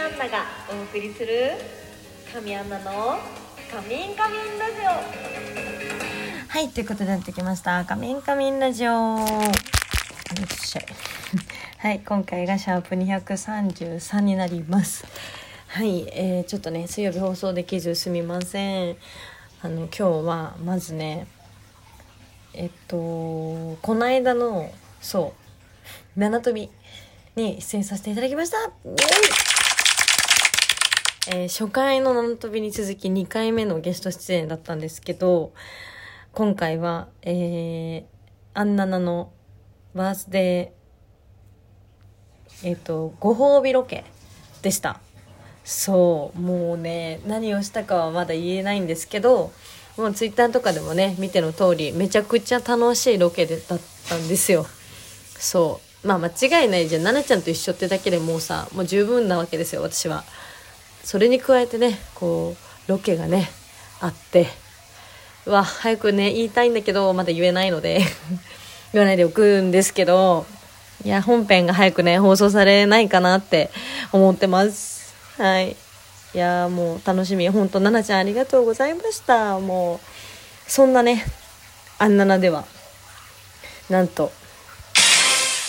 アンナがお送りする神アンナのカミンカミンラジオはい、ということでやってきました。カミンカミンラジオ。よっしゃ。はい、今回がシャープ233になります。はい、えー、ちょっとね、水曜日放送できずすみません。あの、今日は、まずね、えっと、この間の、そう、七飛びに出演させていただきました。イエイえー初回の七飛びに続き2回目のゲスト出演だったんですけど、今回は、えー、アンナナのバースデー、えっ、と、ご褒美ロケでした。そう、もうね、何をしたかはまだ言えないんですけど、もうツイッターとかでもね、見ての通り、めちゃくちゃ楽しいロケでだったんですよ。そう。まあ間違いないじゃん。奈々ちゃんと一緒ってだけでもうさ、もう十分なわけですよ、私は。それに加えてね、こう、ロケがね、あって、うわ、早くね、言いたいんだけど、まだ言えないので、言わないでおくんですけど、いや、本編が早くね、放送されないかなって思ってます。はい。いや、もう楽しみ。本当奈々ちゃんありがとうございました。もう、そんなね、あんななでは、なんと、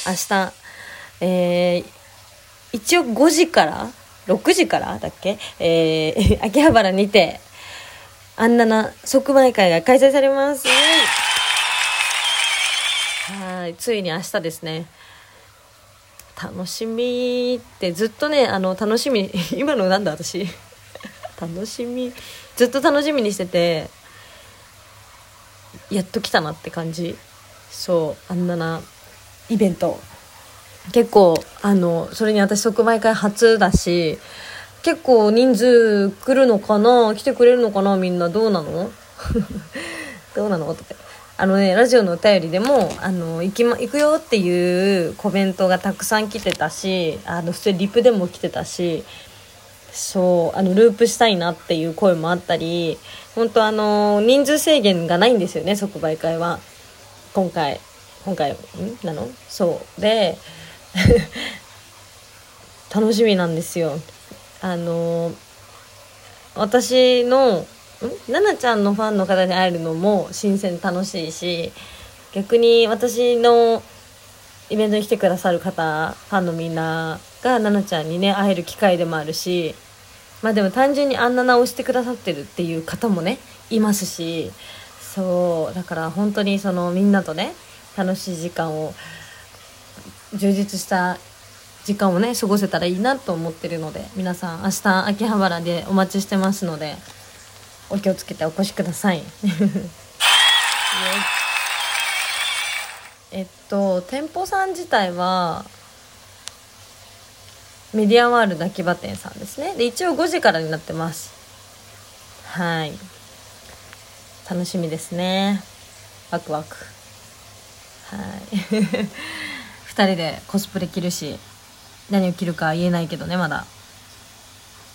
明日、えー、一応5時から6時からだっけ？えー、秋葉原にて、あんなな即売会が開催されます。はい、ついに明日ですね。楽しみってずっとね、あの、楽しみ、今のなんだ私。楽しみ、ずっと楽しみにしてて、やっと来たなって感じ。そう、あんななイベント。結構、あの、それに私即売会初だし、結構人数来るのかな？来てくれるのかな？みんなどうなの？どうなの？とか。あのね、ラジオのお便りでも、あの、行きま、行くよっていうコメントがたくさん来てたし、あの、普通にリプでも来てたし、そう、あの、ループしたいなっていう声もあったり、本当あの、人数制限がないんですよね、即売会は。今回、今回、ん？なの？そう。で、楽しみなんですよ。あの私のん？奈々ちゃんのファンの方に会えるのも新鮮楽しいし逆に私のイベントに来てくださる方ファンのみんなが奈々ちゃんにね会える機会でもあるしまあでも単純にあんな名をしてくださってるっていう方もねいますしそうだから本当にそのみんなとね楽しい時間を充実した時間をね過ごせたらいいなと思ってるので皆さん明日秋葉原でお待ちしてますのでお気をつけてお越しください。えっと店舗さん自体はメディアワールド秋葉店さんですね。で一応5時からになってます。はい。楽しみですね。ワクワク。はい。2人でコスプレ着るし何を着るか言えないけどねまだ。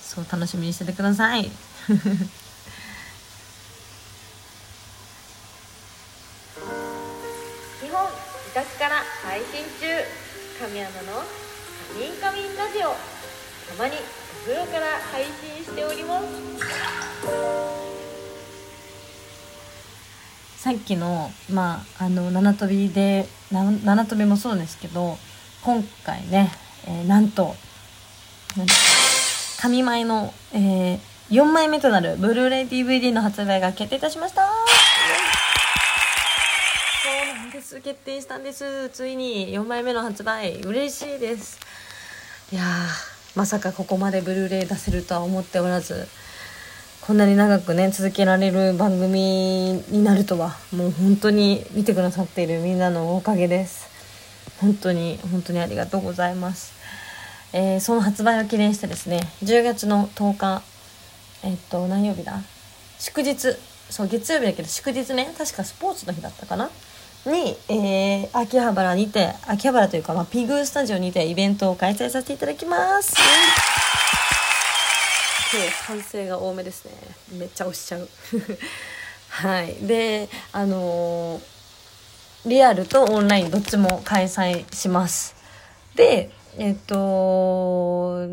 そう楽しみにしててください。日本自宅から配信中。神アナのカミンカミンラジオ。たまにお風呂から配信しておりますさっきのまああの七飛びで七飛びもそうですけど今回ね、えーなんとなん神前の、えー4枚目となるブルーレイ DVD の発売が決定いたしました。そうなんです。決定したんです。ついに4枚目の発売。嬉しいです。いやーまさかここまでブルーレイ出せるとは思っておらず。こんなに長くね続けられる番組になるとはもう本当に見てくださっているみんなのおかげです。本当に本当にありがとうございます、えーその発売を記念してですね10月の10日えっと何曜日だ？祝日。そう月曜日だけど祝日ね確かスポーツの日だったかな？に、えー秋葉原にて秋葉原というか、まあ、ピグスタジオにてイベントを開催させていただきます。今日歓声が多めですね。めっちゃ押しちゃう。はい。であのーリアルとオンラインどっちも開催します。でえっと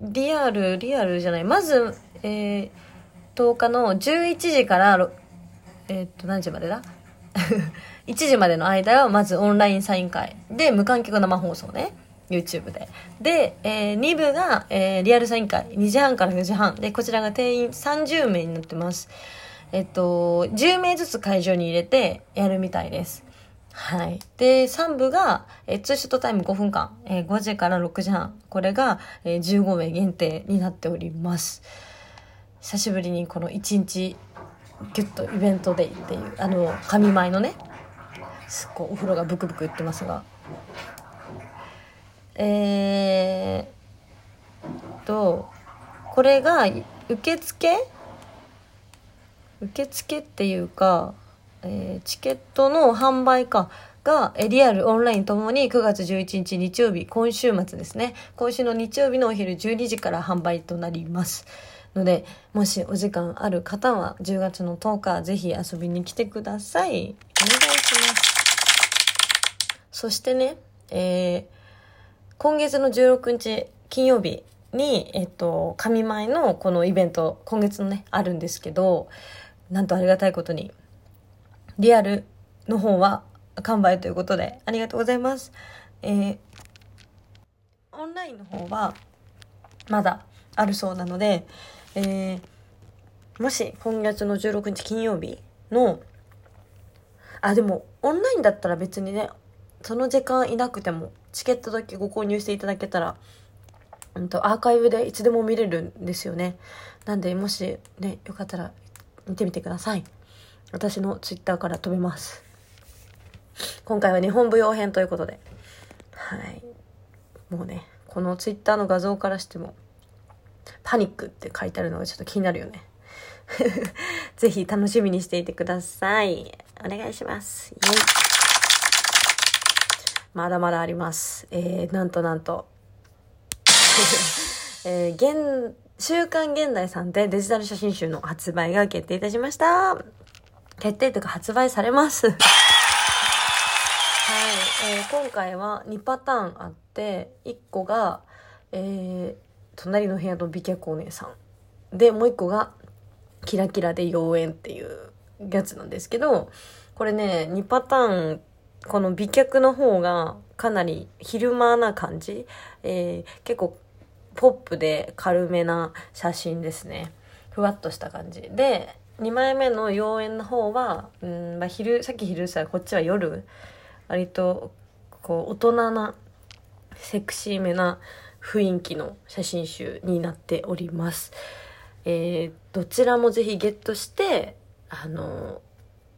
リアルリアルじゃない。まず、えー、10日の11時からえーっと何時までだ？1時までの間はまずオンラインサイン会。で無観客生放送ね。YouTube でで、えー2部が、えーリアルサイン会2時半から4時半でこちらが定員30名になってますえっと10名ずつ会場に入れてやるみたいですはい。で、3部が、えーツーショットタイム5分間、えー5時から6時半。これが、えー15名限定になっております。久しぶりにこの1日、ギュッとイベントデイっていう、あの、神前のね、すっごいお風呂がブクブク言ってますが。えー、と、これが、受付？受付っていうか、えーチケットの販売かが、リアル、オンラインともに9月11日日曜日、今週末ですね。今週の日曜日のお昼12時から販売となります。ので、もしお時間ある方は10月の10日、ぜひ遊びに来てください。お願いします。そしてね、えー今月の16日金曜日に、えっと、神前のこのイベント、今月のね、あるんですけど、なんとありがたいことに、リアルの方は完売ということで、ありがとうございます。えーオンラインの方は、まだあるそうなので、えーもし今月の16日金曜日の、あ、でも、オンラインだったら別にね、その時間いなくても、チケットだけご購入していただけたら、うんと、アーカイブでいつでも見れるんですよね。なんで、もしね、よかったら見てみてください。私のツイッターから飛べます。今回は日本舞踊編ということで。はい。もうね、このツイッターの画像からしても、パニックって書いてあるのがちょっと気になるよね。ぜひ楽しみにしていてください。お願いします。イェイまだまだあります。えー、なんとなんと。えー、現、週刊現代さんでデジタル写真集の発売が決定いたしました。決定というか発売されます。はい、えー今回は2パターンあって、1個が、えー隣の部屋の美脚お姉さん。で、もう1個が、キラキラで妖艶っていうやつなんですけど、これね、2パターン、この美脚の方がかなり昼間な感じ？えー結構ポップで軽めな写真ですね。ふわっとした感じ。で、2枚目の妖艶の方は、うん、まあ昼、さっき昼さ、こっちは夜、割と、こう、大人な、セクシーめな雰囲気の写真集になっております。えーどちらもぜひゲットして、あの、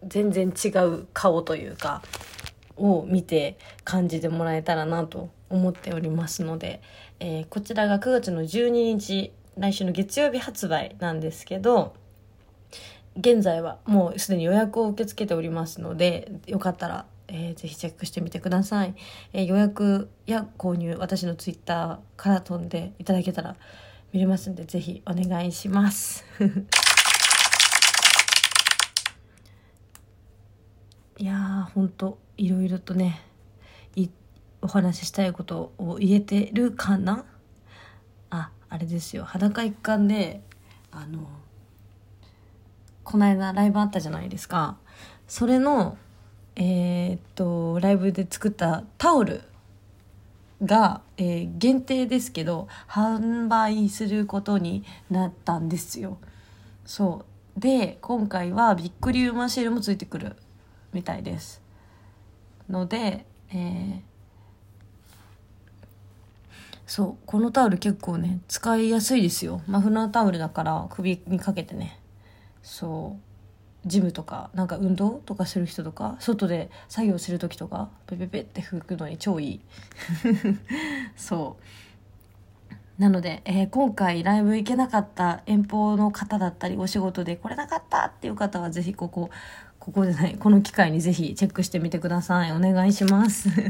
全然違う顔というか、を見て感じてもらえたらなと思っておりますので、えーこちらが9月の12日、来週の月曜日発売なんですけど、現在はもうすでに予約を受け付けておりますので、よかったら、えーぜひチェックしてみてください。えー予約や購入、私のツイッターから飛んでいただけたら見れますんで、ぜひお願いします。いやー、ほんと、いろいろとね、いお話ししたいことを言えてるかな？あ、あれですよ、裸一貫で、あの、この間ライブあったじゃないですか。それの、えーっと、ライブで作ったタオルが、えー限定ですけど、販売することになったんですよ。そう。で、今回はビックリウマンシールもついてくるみたいです。ので、えーそう、このタオル結構ね、使いやすいですよ。マフラータオルだから首にかけてね。そう。ジムとか、なんか運動とかする人とか、外で作業する時とか、ペペペって拭くのに超いい。そう。なので、えー今回ライブ行けなかった遠方の方だったり、お仕事で来れなかったっていう方は、ぜひここ、ここじゃない、この機会にぜひチェックしてみてください。お願いします。こち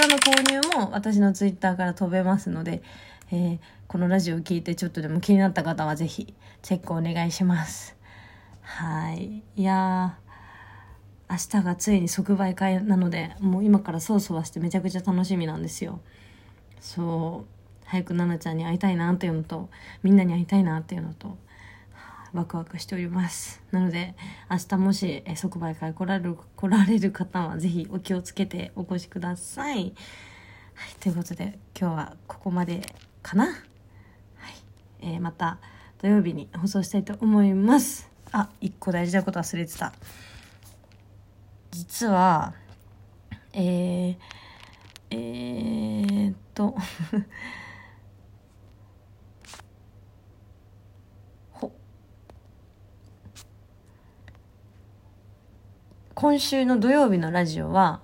らの購入も私のツイッターから飛べますので、えーこのラジオを聞いてちょっとでも気になった方はぜひチェックお願いします。はい。いやー、明日がついに即売会なので、もう今からそわそわしてめちゃくちゃ楽しみなんですよ。そう。早く奈々ちゃんに会いたいなっていうのとみんなに会いたいなっていうのとワクワクしております。なので明日もしえ即売会来られる来られる方はぜひお気をつけてお越しください、はい、ということで今日はここまでかな、はいえー、また土曜日に放送したいと思います。あ一個大事なこと忘れてた。実はえー、えー、っと今週の土曜日のラジオは、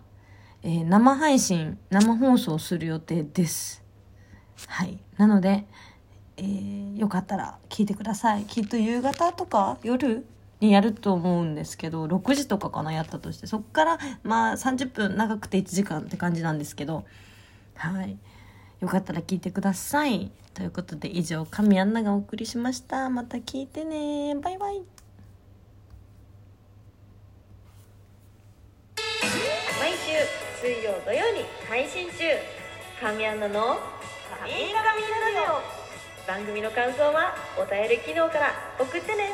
えー、生配信、生放送する予定です。はい。なので、えー、よかったら聞いてください。きっと夕方とか夜にやると思うんですけど、6時とかかな、やったとして。そっから、まあ30分長くて1時間って感じなんですけど、はい。よかったら聞いてください。ということで以上、神アンナがお送りしました。また聞いてね。バイバイ。水曜土曜に配信中。神アナの「神神ラジオ」番組の感想はお便り機能から送ってね